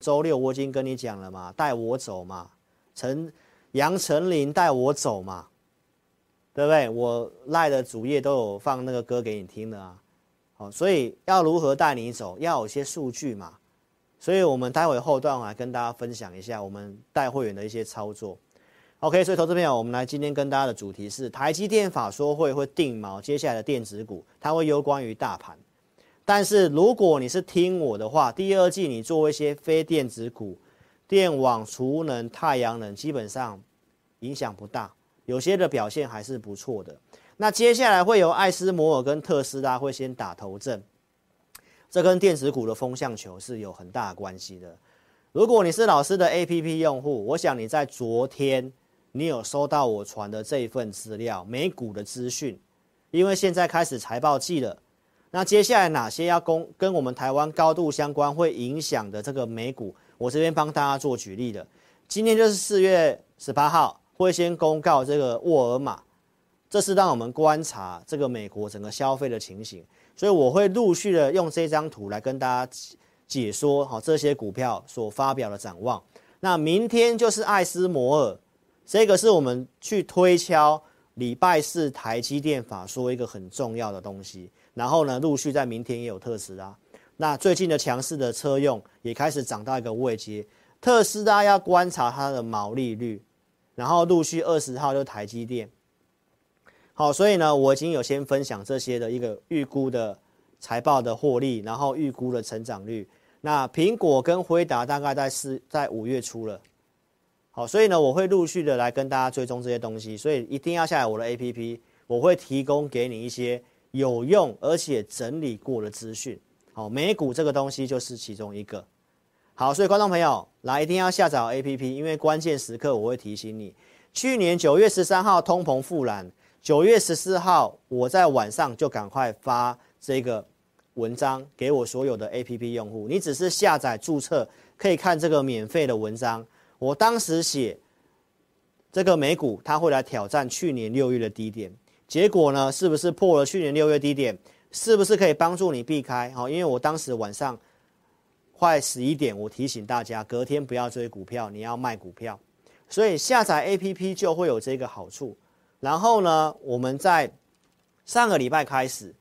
周六我已经跟你讲了嘛，带我走嘛，陈杨丞琳带我走嘛，对不对？我赖的主页都有放那个歌给你听的啊。好，所以要如何带你走，要有些数据嘛。所以我们待会后段来跟大家分享一下我们带会员的一些操作。OK，所以投资朋友，我们来今天跟大家的主题是台积电法说会会定锚接下来的电子股，它会攸关于大盘。但是如果你是听我的话，第二季你做一些非电子股、电网、储能、太阳能，基本上影响不大，有些的表现还是不错的。那接下来会有艾斯摩尔跟特斯拉会先打头阵，这跟电子股的风向球是有很大关系的。如果你是老师的 APP 用户，我想你在昨天你有收到我传的这一份资料，美股的资讯，因为现在开始财报季了。那接下来哪些要公跟我们台湾高度相关，会影响的这个美股，我这边帮大家做举例的。今天就是四月十八号，会先公告这个沃尔玛，这是让我们观察这个美国整个消费的情形，所以我会陆续的用这张图来跟大家解说好这些股票所发表的展望。那明天就是艾斯摩尔，这个是我们去推敲礼拜四台积电法说一个很重要的东西。然后呢，陆续在明天也有特斯拉。那最近的强势的车用也开始涨到一个位阶。特斯拉要观察它的毛利率，然后陆续二十号就台积电。好，所以呢，我已经有先分享这些的一个预估的财报的获利，然后预估的成长率。那苹果跟辉达大概在四在五月初了。好，所以呢，我会陆续的来跟大家追踪这些东西，所以一定要下载我的 APP，我会提供给你一些。有用而且整理过的资讯，好，美股这个东西就是其中一个。好，所以观众朋友来一定要下载 APP，因为关键时刻我会提醒你。去年九月十三号通膨复燃，九月十四号我在晚上就赶快发这个文章给我所有的 APP 用户，你只是下载注册可以看这个免费的文章。我当时写这个美股它会来挑战去年六月的低点。结果呢？是不是破了去年六月低点？是不是可以帮助你避开？好，因为我当时晚上快十一点，我提醒大家隔天不要追股票，你要卖股票。所以下载 APP 就会有这个好处。然后呢，我们在上个礼拜开始，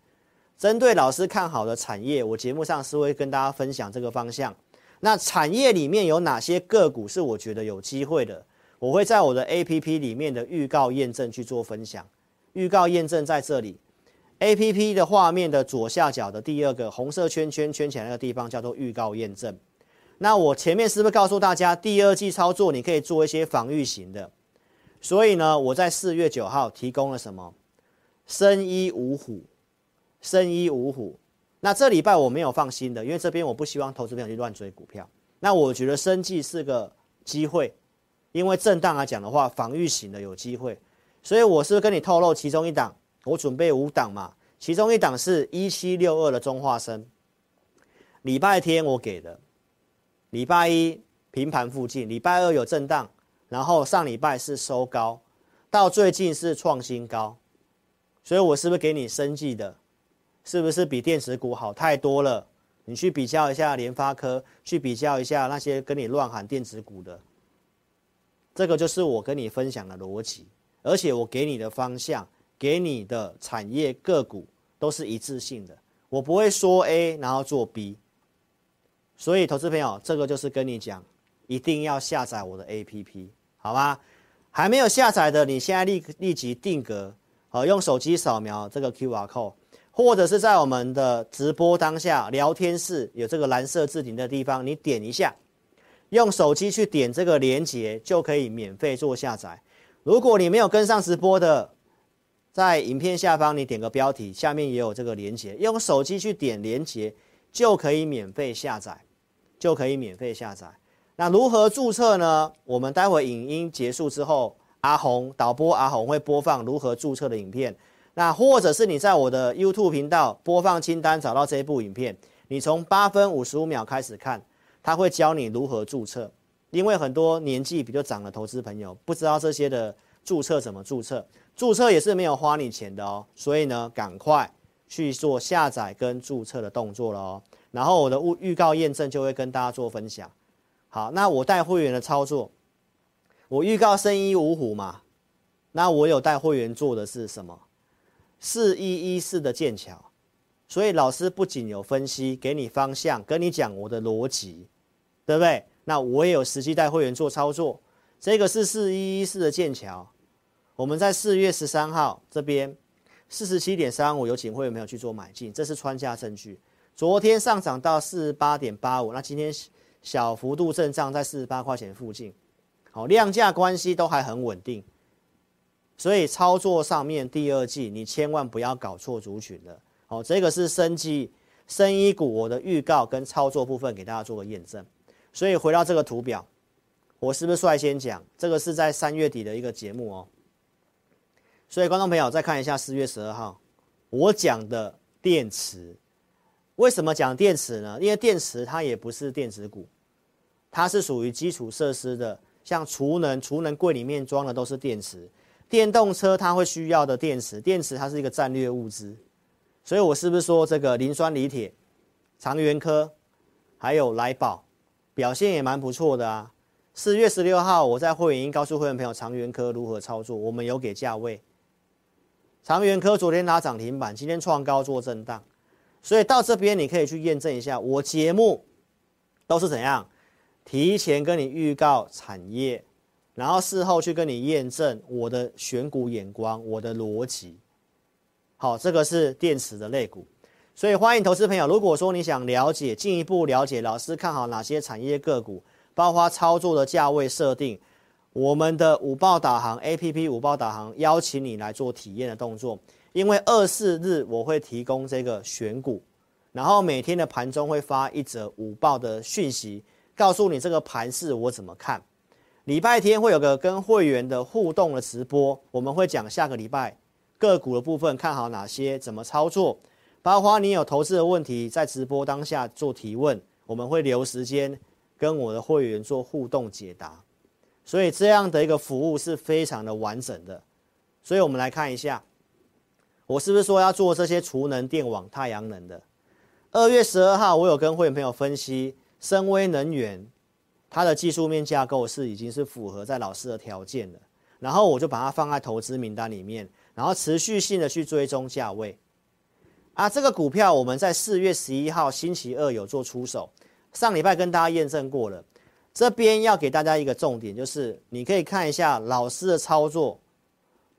针对老师看好的产业，我节目上是会跟大家分享这个方向。那产业里面有哪些个股是我觉得有机会的？我会在我的 APP 里面的预告验证去做分享。预告验证在这里，APP 的画面的左下角的第二个红色圈圈圈起来那个地方叫做预告验证。那我前面是不是告诉大家，第二季操作你可以做一些防御型的？所以呢，我在四月九号提供了什么？生一五虎，生一五虎。那这礼拜我没有放新的，因为这边我不希望投资朋友去乱追股票。那我觉得生技是个机会，因为震荡来讲的话，防御型的有机会。所以我是跟你透露其中一档，我准备五档嘛，其中一档是一七六二的中化生，礼拜天我给的，礼拜一平盘附近，礼拜二有震荡，然后上礼拜是收高，到最近是创新高，所以我是不是给你生技的，是不是比电子股好太多了？你去比较一下联发科，去比较一下那些跟你乱喊电子股的，这个就是我跟你分享的逻辑。而且我给你的方向，给你的产业个股都是一致性的，我不会说 A 然后做 B。所以，投资朋友，这个就是跟你讲，一定要下载我的 APP，好吗？还没有下载的，你现在立立即定格，好，用手机扫描这个 QR code，或者是在我们的直播当下聊天室有这个蓝色置顶的地方，你点一下，用手机去点这个连接，就可以免费做下载。如果你没有跟上直播的，在影片下方你点个标题，下面也有这个连接，用手机去点连接就可以免费下载，就可以免费下载。那如何注册呢？我们待会影音结束之后，阿红导播阿红会播放如何注册的影片。那或者是你在我的 YouTube 频道播放清单找到这一部影片，你从八分五十五秒开始看，他会教你如何注册。因为很多年纪比较长的投资朋友不知道这些的注册怎么注册，注册也是没有花你钱的哦，所以呢，赶快去做下载跟注册的动作了哦。然后我的预预告验证就会跟大家做分享。好，那我带会员的操作，我预告生一五虎嘛，那我有带会员做的是什么？四一一四的剑桥，所以老师不仅有分析，给你方向，跟你讲我的逻辑，对不对？那我也有实际带会员做操作，这个是四一一四的剑桥，我们在四月十三号这边四十七点三五有请会员朋友去做买进，这是穿价证据。昨天上涨到四十八点八五，那今天小幅度震荡在四十八块钱附近，好，量价关系都还很稳定，所以操作上面第二季你千万不要搞错族群了，好，这个是生技、生医股我的预告跟操作部分给大家做个验证，所以回到这个图表，我是不是率先讲这个是在三月底的一个节目哦，所以观众朋友再看一下四月十二号我讲的电池。为什么讲电池呢？因为电池它也不是电子股，它是属于基础设施的，像储能，储能柜里面装的都是电池。电动车它会需要的电池，电池它是一个战略物资。所以我是不是说这个磷酸锂铁、长源科，还有来宝表现也蛮不错的啊？四月十六号我在会员营告诉会员朋友长源科如何操作，我们有给价位。长源科昨天拉涨停板，今天创高做震荡。所以到这边你可以去验证一下，我节目都是怎样提前跟你预告产业，然后事后去跟你验证我的选股眼光、我的逻辑。好，这个是电池的类股，所以欢迎投资朋友，如果说你想了解进一步了解老师看好哪些产业个股，包括操作的价位设定，我们的午报导航 APP 午报导航邀请你来做体验的动作。因为二四日我会提供这个选股，然后每天的盘中会发一则午报的讯息，告诉你这个盘势我怎么看。礼拜天会有个跟会员的互动的直播，我们会讲下个礼拜个股的部分看好哪些，怎么操作，包括你有投资的问题，在直播当下做提问，我们会留时间跟我的会员做互动解答。所以这样的一个服务是非常的完整的。所以我们来看一下。我是不是说要做这些储能、电网、太阳能的？二月十二号，我有跟会员朋友分析，深威能源它的技术面架构是已经是符合在老师的条件的，然后我就把它放在投资名单里面，然后持续性的去追踪价位。啊，这个股票我们在四月十一号星期二有做出手，上礼拜跟大家验证过了。这边要给大家一个重点，就是你可以看一下老师的操作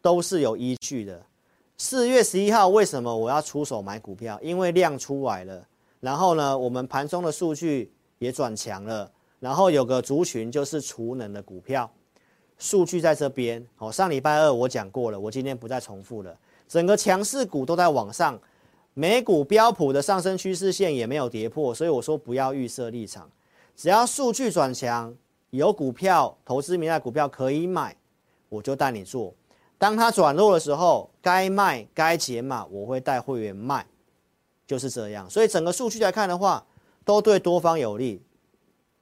都是有依据的。四月十一号，为什么我要出手买股票？因为量出来了，然后呢，我们盘中的数据也转强了，然后有个族群就是储能的股票，数据在这边。好，上礼拜二我讲过了，我今天不再重复了。整个强势股都在往上，美股标普的上升趋势线也没有跌破，所以我说不要预设立场，只要数据转强，有股票投资名单股票可以买，我就带你做。当它转弱的时候，该卖该减码，我会带会员卖，就是这样。所以整个数据来看的话，都对多方有利。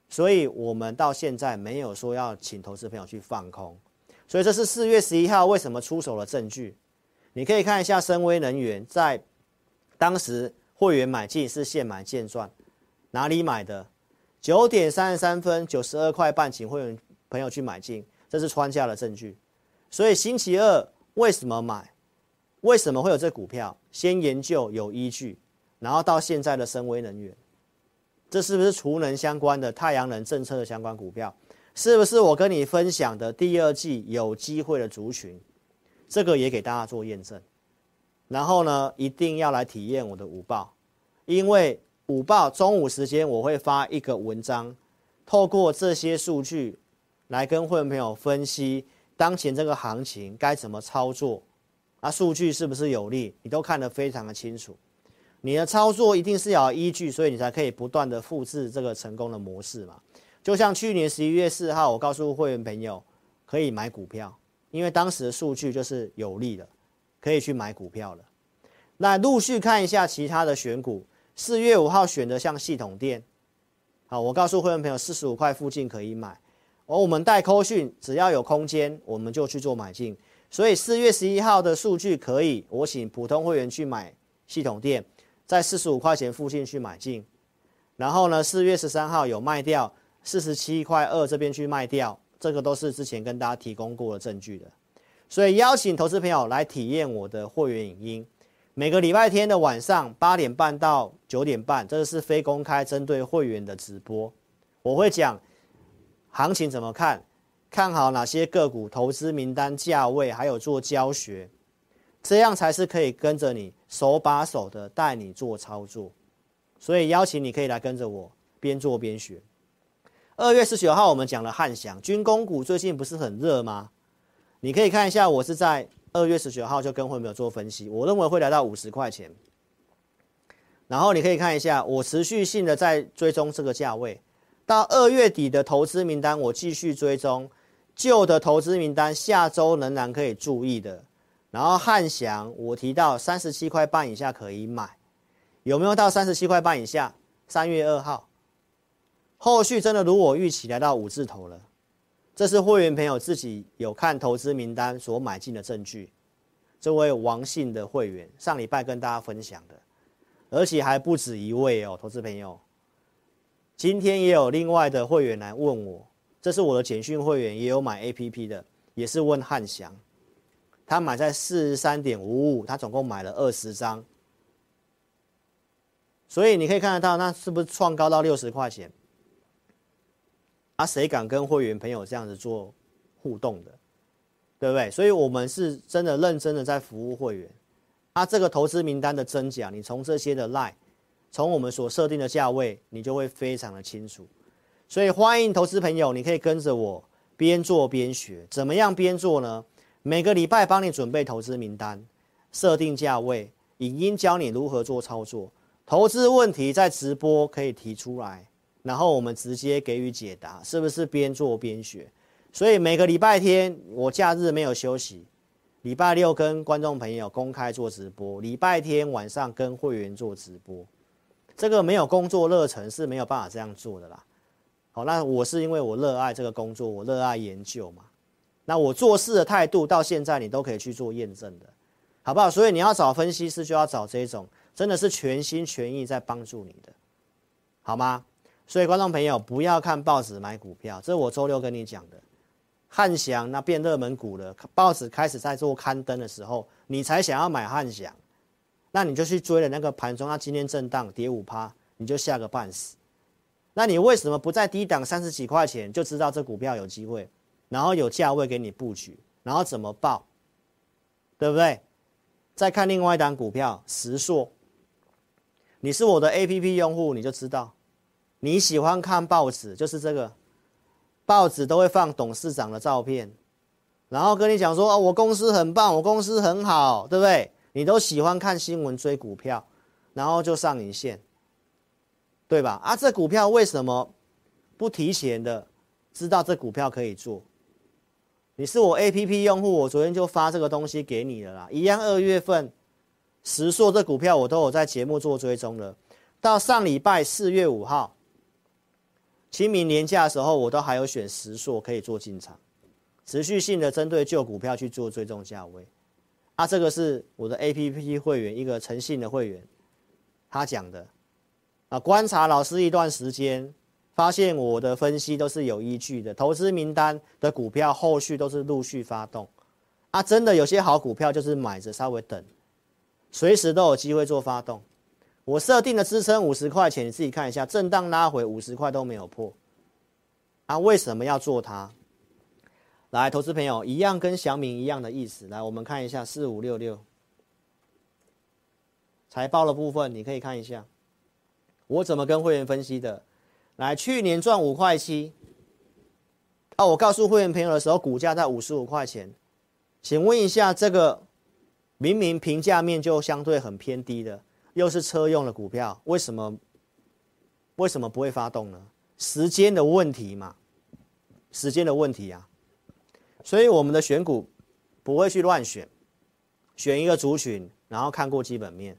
所以我们到现在没有说要请投资朋友去放空。所以这是四月十一号为什么出手的证据。你可以看一下深威能源在当时会员买进是现买现赚，哪里买的？九点三十三分，九十二块半，请会员朋友去买进，这是穿价的证据。所以星期二为什么买？为什么会有这股票？先研究有依据，然后到现在的森崴能源，这是不是储能相关的太阳能政策的相关股票？是不是我跟你分享的第二季有机会的族群？这个也给大家做验证。然后呢，一定要来体验我的午报，因为午报中午时间我会发一个文章，透过这些数据来跟会员朋友分析。当前这个行情该怎么操作？啊，数据是不是有利？你都看得非常的清楚。你的操作一定是要有依据，所以你才可以不断的复制这个成功的模式嘛。就像去年十一月四号，我告诉会员朋友可以买股票，因为当时的数据就是有利的，可以去买股票了。那陆续看一下其他的选股，四月五号选的像系统店，好，我告诉会员朋友四十五块附近可以买。而我们带扣讯，只要有空间，我们就去做买进。所以四月十一号的数据可以，我请普通会员去买系统店，在四十五块钱附近去买进。然后呢，四月十三号有卖掉四十七块二这边去卖掉，这个都是之前跟大家提供过的证据的。所以邀请投资朋友来体验我的会员影音，每个礼拜天的晚上八点半到九点半，这个是非公开针对会员的直播，我会讲行情怎么看，看好哪些个股，投资名单、价位，还有做教学，这样才是可以跟着你手把手的带你做操作。所以邀请你可以来跟着我边做边学。二月十九号我们讲了汉翔军工股，最近不是很热吗？你可以看一下，我是在二月十九号就跟会没有做分析，我认为会来到五十块钱。然后你可以看一下，我持续性的在追踪这个价位，到二月底的投资名单，我继续追踪旧的投资名单，下周仍然可以注意的。然后汉翔，我提到三十七块半以下可以买，有没有到三十七块半以下？三月二号，后续真的如我预期来到五字头了。这是会员朋友自己有看投资名单所买进的证据。这位王姓的会员上礼拜跟大家分享的，而且还不止一位哦，投资朋友。今天也有另外的会员来问我，这是我的简讯会员，也有买 APP 的，也是问汉翔，他买在四十三点五五，他总共买了二十张，所以你可以看得到，那是不是创高到六十块钱？啊，谁敢跟会员朋友这样子做互动的，对不对？所以我们是真的认真的在服务会员。啊，这个投资名单的真假，你从这些的 line，从我们所设定的价位，你就会非常的清楚。所以欢迎投资朋友，你可以跟着我边做边学。怎么样边做呢？每个礼拜帮你准备投资名单，设定价位，影音教你如何做操作。投资问题在直播可以提出来。然后我们直接给予解答，是不是边做边学？所以每个礼拜天我假日没有休息，礼拜六跟观众朋友公开做直播，礼拜天晚上跟会员做直播。这个没有工作热忱是没有办法这样做的啦。好，那我是因为我热爱这个工作，我热爱研究嘛。那我做事的态度到现在你都可以去做验证的，好不好？所以你要找分析师就要找这种真的是全心全意在帮助你的，好吗？所以，观众朋友不要看报纸买股票，这是我周六跟你讲的。汉翔那变热门股了，报纸开始在做刊登的时候，你才想要买汉翔，那你就去追了那个盘中，它今天震荡跌五趴，你就吓个半死。那你为什么不在低档三十几块钱就知道这股票有机会，然后有价位给你布局，然后怎么报，对不对？再看另外一档股票时硕，你是我的 APP 用户，你就知道。你喜欢看报纸，就是这个报纸都会放董事长的照片，然后跟你讲说哦，我公司很棒，我公司很好，对不对？你都喜欢看新闻追股票，然后就上影线，对吧？啊，这股票为什么不提前的知道这股票可以做？你是我 APP 用户，我昨天就发这个东西给你了啦。一样，二月份时硕这股票我都有在节目做追踪了，到上礼拜四月五号。清明年假的时候，我都还有选时硕可以做进场，持续性的针对旧股票去做追踪价位。啊，这个是我的 APP 会员一个诚信的会员，他讲的。啊，观察老师一段时间，发现我的分析都是有依据的，投资名单的股票后续都是陆续发动。啊，真的有些好股票就是买着稍微等，随时都有机会做发动。我设定的支撑五十块钱，你自己看一下，震荡拉回五十块都没有破，啊，为什么要做它？来，投资朋友一样跟祥明一样的意思，来，我们看一下四五六六财报的部分，你可以看一下，我怎么跟会员分析的。来，去年赚五块七，啊，我告诉会员朋友的时候，股价在五十五块钱，请问一下，这个明明评价面就相对很偏低的。又是车用的股票，为什么为什么不会发动呢？时间的问题嘛，时间的问题啊。所以我们的选股不会去乱选，选一个族群，然后看过基本面。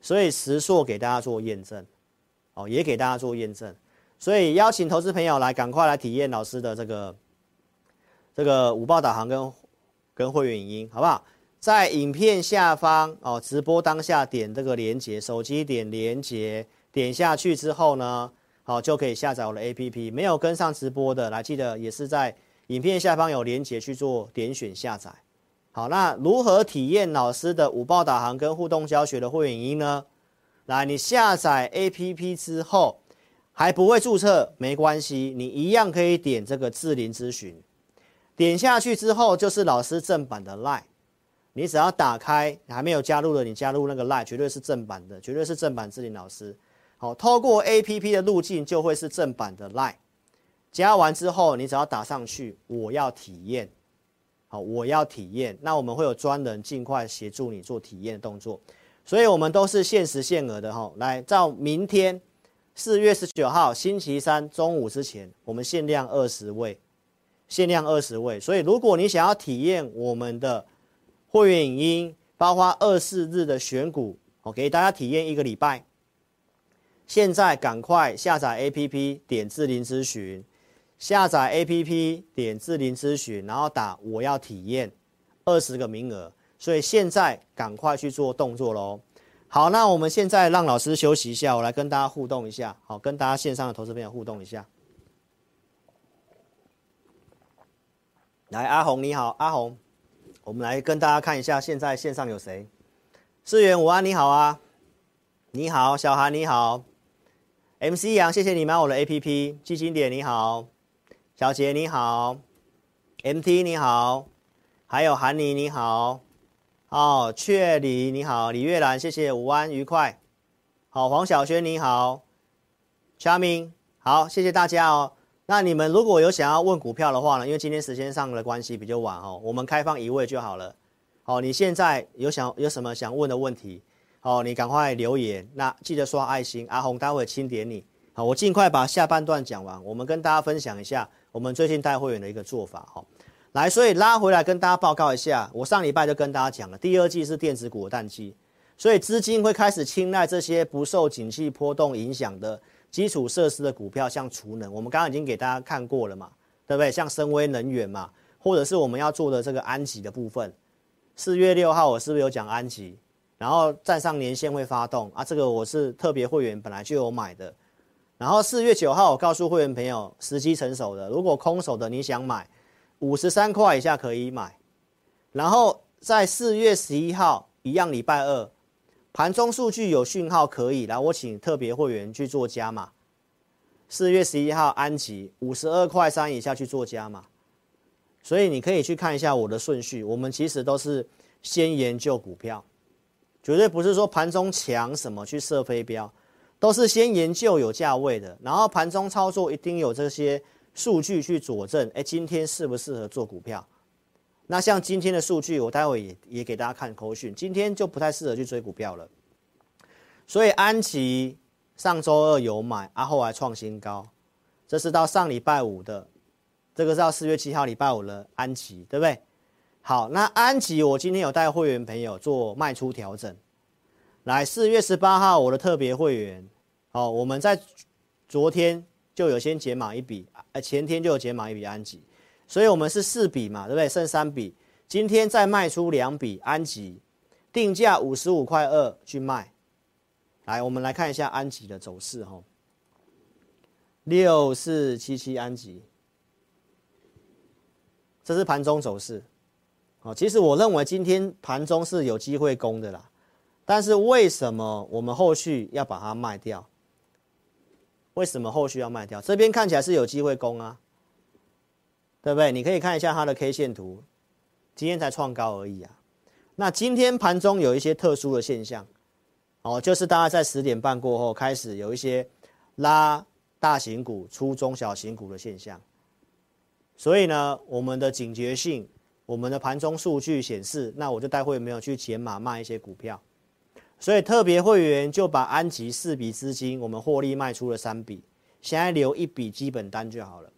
所以时硕给大家做验证，哦，也给大家做验证。所以邀请投资朋友来，赶快来体验老师的这个这个五报导航跟跟会员影音，好不好？在影片下方哦，直播当下点这个连接，手机点连接，点下去之后呢，好就可以下载我的 APP。没有跟上直播的，来记得也是在影片下方有连接去做点选下载。好，那如何体验老师的五报导航跟互动教学的会员音呢？来，你下载 APP 之后还不会注册没关系，你一样可以点这个智霖咨询，点下去之后就是老师正版的 LINE。你只要打开，还没有加入的，你加入那个 Line，绝对是正版的，绝对是正版智霖老师。好，透过 APP 的路径就会是正版的 Line。加完之后，你只要打上去，我要体验。好，我要体验。那我们会有专人尽快协助你做体验的动作。所以我们都是限时限额的哈。来，到明天四月十九号星期三中午之前，我们限量二十位，限量二十位。所以如果你想要体验我们的会员影音，包括二四日的选股，我给大家体验一个礼拜。现在赶快下载 APP，点智霖咨询，下载 APP，点智霖咨询，然后打我要体验，二十个名额。所以现在赶快去做动作喽。好，那我们现在让老师休息一下，我来跟大家互动一下。好，跟大家线上的投资朋友互动一下。来，阿红你好，阿红。我们来跟大家看一下，现在线上有谁？世源午安，你好啊，你好，小韩你好，MC 杨，谢谢你买我的 APP，基金点你好，小杰你好，MT 你好，还有韩妮你好，哦，雀梨你好，李月兰谢谢午安愉快，好，黄小轩你好，Charming 好，谢谢大家哦。那你们如果有想要问股票的话呢？因为今天时间上的关系比较晚哦，我们开放一位就好了。好，你现在有想有什么想问的问题？好，你赶快留言。那记得刷爱心，阿红待会清点你。好，我尽快把下半段讲完，我们跟大家分享一下我们最近带会员的一个做法。好，来，所以拉回来跟大家报告一下，我上礼拜就跟大家讲了，第二季是电子股的淡季，所以资金会开始青睐这些不受景气波动影响的。基础设施的股票，像储能，我们刚刚已经给大家看过了嘛，对不对？像深威能源嘛，或者是我们要做的这个安吉的部分。四月六号我是不是有讲安吉？然后站上年线会发动啊，这个我是特别会员本来就有买的。然后四月九号我告诉会员朋友，时机成熟的，如果空手的你想买，五十三块以下可以买。然后在四月十一号一样礼拜二。盘中数据有讯号可以，来我请特别会员去做加码。四月十一号安吉五十二块三以下去做加码，所以你可以去看一下我的顺序。我们其实都是先研究股票，绝对不是说盘中强什么去射飞镖，都是先研究有价位的，然后盘中操作一定有这些数据去佐证。哎，今天适不适合做股票？那像今天的数据，我待会也也给大家看口讯。今天就不太适合去追股票了。所以安琪上周二有买，啊后来创新高，这是到上礼拜五的，这个是到四月七号礼拜五的安琪，对不对？好，那安琪我今天有带会员朋友做卖出调整。来，四月十八号我的特别会员，好，我们在昨天就有先解码一笔，前天就有解码一笔安琪。所以我们是四笔嘛，对不对？剩三笔，今天再卖出两笔安吉，定价五十五块二去卖。来，我们来看一下安吉的走势哈。六四七七安吉，这是盘中走势。哦，其实我认为今天盘中是有机会攻的啦，但是为什么我们后续要把它卖掉？为什么后续要卖掉？这边看起来是有机会攻啊。对不对？你可以看一下它的 K 线图，今天才创高而已啊。那今天盘中有一些特殊的现象，哦，就是大概在十点半过后开始有一些拉大型股出中小型股的现象。所以呢，我们的警觉性，我们的盘中数据显示，那我就待会没有去减码卖一些股票。所以特别会员就把安吉四笔资金，我们获利卖出了三笔，现在留一笔基本单就好了。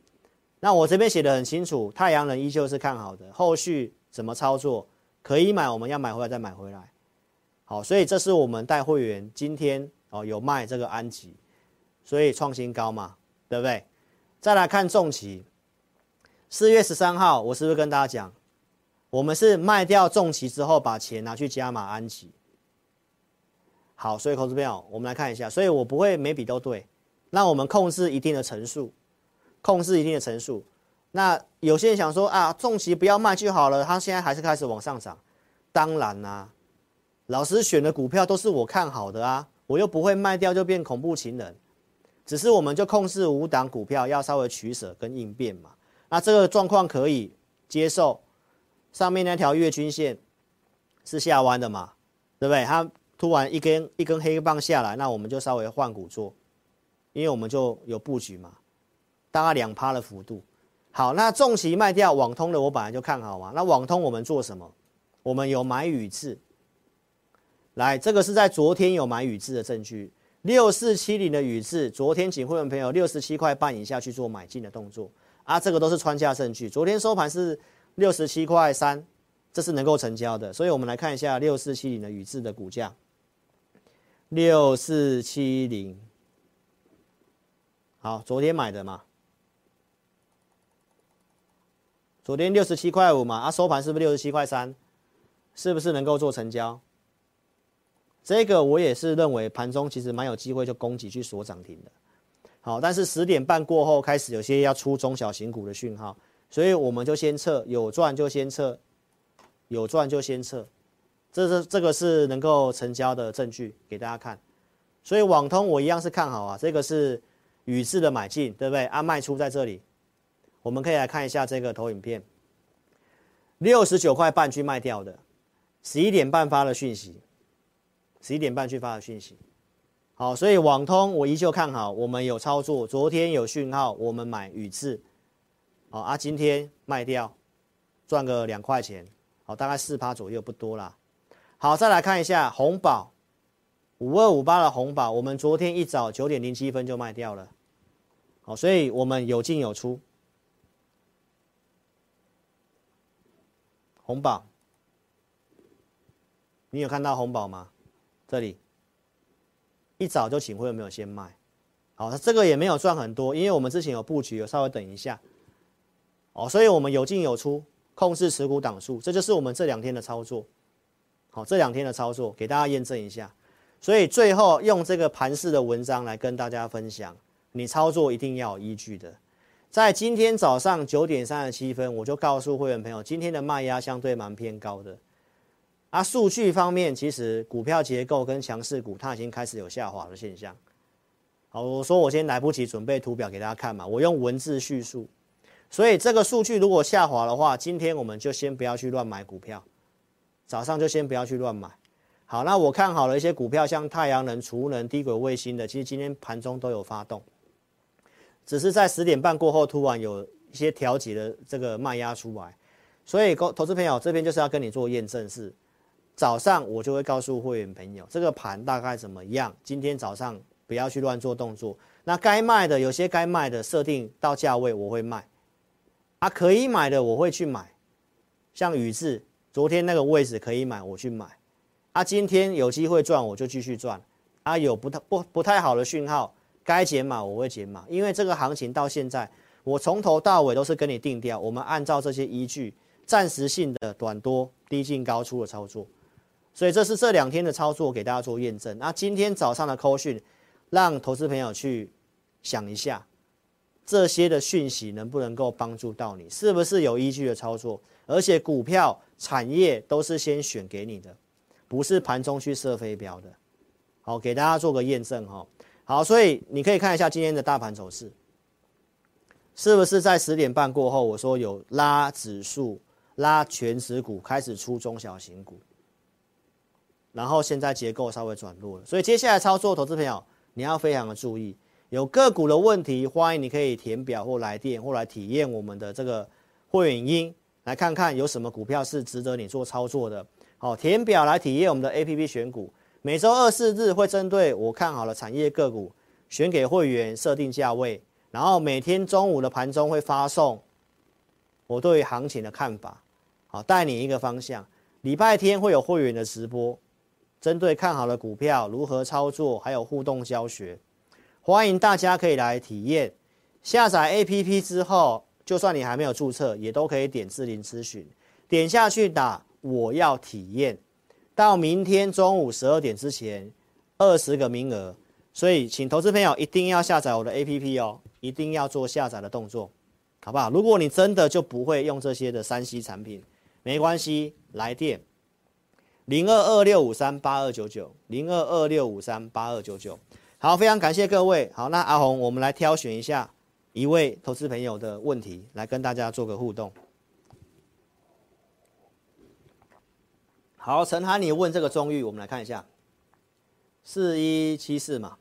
那我这边写的很清楚，太阳能依旧是看好的，后续怎么操作可以买，我们要买回来再买回来。好，所以这是我们带会员今天哦有卖这个安吉，所以创新高嘛，对不对？再来看重期，四月十三号我是不是跟大家讲，我们是卖掉重期之后把钱拿去加码安吉。好，所以投资朋友，我们来看一下，所以我不会每笔都对，那我们控制一定的层数，控制一定的层数。那有些人想说啊，重期不要卖就好了，它现在还是开始往上涨。当然啦、老师选的股票都是我看好的啊，我又不会卖掉就变恐怖情人。只是我们就控制五档股票，要稍微取舍跟应变嘛。那这个状况可以接受。上面那条月均线是下弯的嘛，对不对？它突然一根一根黑棒下来，那我们就稍微换股做，因为我们就有布局嘛，大概两趴的幅度。好，那重期卖掉网通的，我本来就看好嘛。那网通我们做什么？我们有买宇智，来，这个是在昨天有买宇智的证据。六四七零的宇智，昨天请会员朋友六十七块半以下去做买进的动作啊，这个都是穿价证据。昨天收盘是六十七块三，这是能够成交的。所以我们来看一下六四七零的宇智的股价，六四七零，好，昨天买的嘛，昨天六十七块五嘛，啊，收盘是不是六十七块三？是不是能够做成交？这个我也是认为盘中其实蛮有机会就攻击去锁涨停的，好，但是十点半过后开始有些要出中小型股的讯号，所以我们就先撤，有赚就先撤，有赚就先撤，这是这个是能够成交的证据给大家看，所以网通我一样是看好啊，这个是宇智的买进，对不对？啊，卖出在这里，我们可以来看一下这个投影片，六十九块半去卖掉的，十一点半发的讯息。十一点半去发的讯息，好，所以网通我依旧看好，我们有操作，昨天有讯号，我们买宇智，好啊，今天卖掉，赚个两块钱，好，大概四趴左右，不多啦。好，再来看一下红宝，五二五八的红宝，我们昨天一早九点零七分就卖掉了，好，所以我们有进有出，红宝，你有看到红宝吗？这里一早就请会有没有先卖？好，那这个也没有赚很多，因为我们之前有布局，有稍微等一下，哦，所以我们有进有出，控制持股档数，这就是我们这两天的操作。好，这两天的操作给大家验证一下，所以最后用这个盘势的文章来跟大家分享，你操作一定要有依据的。在今天早上九点三十七分，我就告诉会员朋友，今天的卖压相对蛮偏高的。啊，数据方面，其实股票结构跟强势股它已经开始有下滑的现象。好，我说我先来不及准备图表给大家看嘛，我用文字叙述。所以这个数据如果下滑的话，今天我们就先不要去乱买股票，早上就先不要去乱买。好，那我看好了一些股票，像太阳能、储能、低轨卫星的，其实今天盘中都有发动，只是在十点半过后突然有一些调节的这个卖压出来。所以，投资朋友这边就是要跟你做验证是。早上我就会告诉会员朋友，这个盘大概怎么样？今天早上不要去乱做动作。那该卖的，有些该卖的设定到价位我会卖，啊，可以买的我会去买。像宇智，昨天那个位置可以买，我去买。啊，今天有机会赚我就继续赚。啊，有不太不不太好的讯号，该减码我会减码，因为这个行情到现在，我从头到尾都是跟你定调，我们按照这些依据，暂时性的短多低进高出的操作。所以这是这两天的操作，给大家做验证。那今天早上的扣讯，让投资朋友去想一下，这些的讯息能不能够帮助到你？是不是有依据的操作？而且股票产业都是先选给你的，不是盘中去射飞镖的。好，给大家做个验证哈。好，所以你可以看一下今天的大盘走势，是不是在十点半过后，我说有拉指数、拉权值股，开始出中小型股。然后现在结构稍微转弱了，所以接下来操作，投资朋友你要非常的注意。有个股的问题，欢迎你可以填表或来电或来体验我们的这个会员音，来看看有什么股票是值得你做操作的。好，填表来体验我们的 APP 选股，每周二四日会针对我看好的产业个股选给会员设定价位，然后每天中午的盘中会发送我对行情的看法，好，带你一个方向。礼拜天会有会员的直播。针对看好的股票如何操作，还有互动教学，欢迎大家可以来体验。下载 APP 之后，就算你还没有注册，也都可以点智霖咨询，点下去打我要体验。到明天中午十二点之前，二十个名额，所以请投资朋友一定要下载我的 APP 哦，一定要做下载的动作，好不好？如果你真的就不会用这些的三 C 产品，没关系，来电零二二六五三八二九九零二二六五三八二九九。好，非常感谢各位。好，那阿红，我们来挑选一下一位投资朋友的问题，来跟大家做个互动。好，陈涵，你问这个中裕，我们来看一下，四一七四嘛，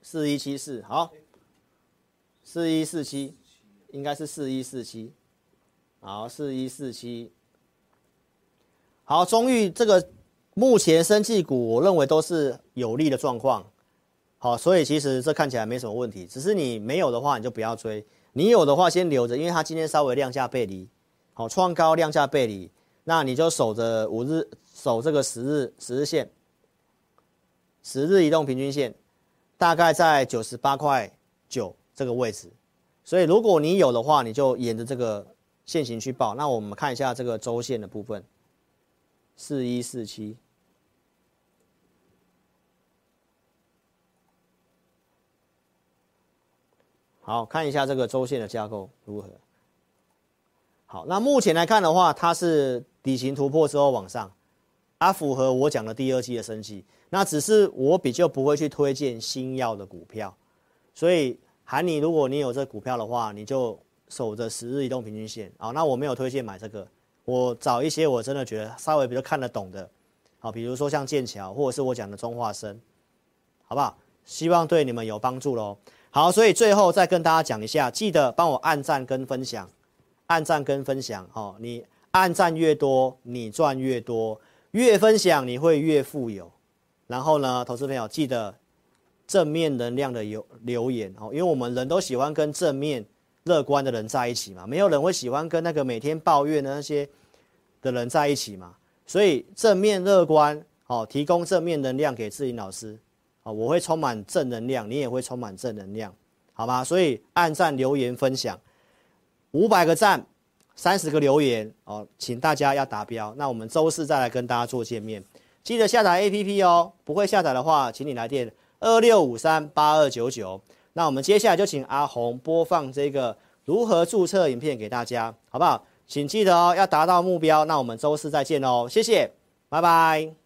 四一七四，好，四一四七，应该是四一四七，好，四一四七，好，中裕这个。目前生技股，我认为都是有利的状况，好，所以其实这看起来没什么问题。只是你没有的话，你就不要追；你有的话，先留着，因为它今天稍微量价背离，好，创高量价背离，那你就守着五日，守这个十日十日线，十日移动平均线，大概在九十八块九这个位置。所以如果你有的话，你就沿着这个线型去报。那我们看一下这个周线的部分，四一四七。好，看一下这个周线的架构如何。好，那目前来看的话，它是底型突破之后往上，它符合我讲的第二季的升级。那只是我比较不会去推荐新药的股票，所以喊你，如果你有这股票的话，你就守着十日移动平均线。好，那我没有推荐买这个，我找一些我真的觉得稍微比较看得懂的，好，比如说像剑桥或者是我讲的中化生，好不好？希望对你们有帮助喽。好，所以最后再跟大家讲一下，记得帮我按赞跟分享，按赞跟分享，哦，你按赞越多，你赚越多，越分享你会越富有。然后呢，投资朋友记得正面能量的留留言哦，因为我们人都喜欢跟正面乐观的人在一起嘛，没有人会喜欢跟那个每天抱怨的那些的人在一起嘛。所以正面乐观，哦，提供正面能量给志霖老师。啊，我会充满正能量，你也会充满正能量，好吗？所以按赞、留言、分享，五百个赞，三十个留言哦，请大家要达标。那我们周四再来跟大家做见面，记得下载 APP 哦。不会下载的话，请你来电二六五三八二九九。那我们接下来就请阿红播放这个如何注册影片给大家，好不好？请记得哦，要达到目标。那我们周四再见哦，谢谢，拜拜。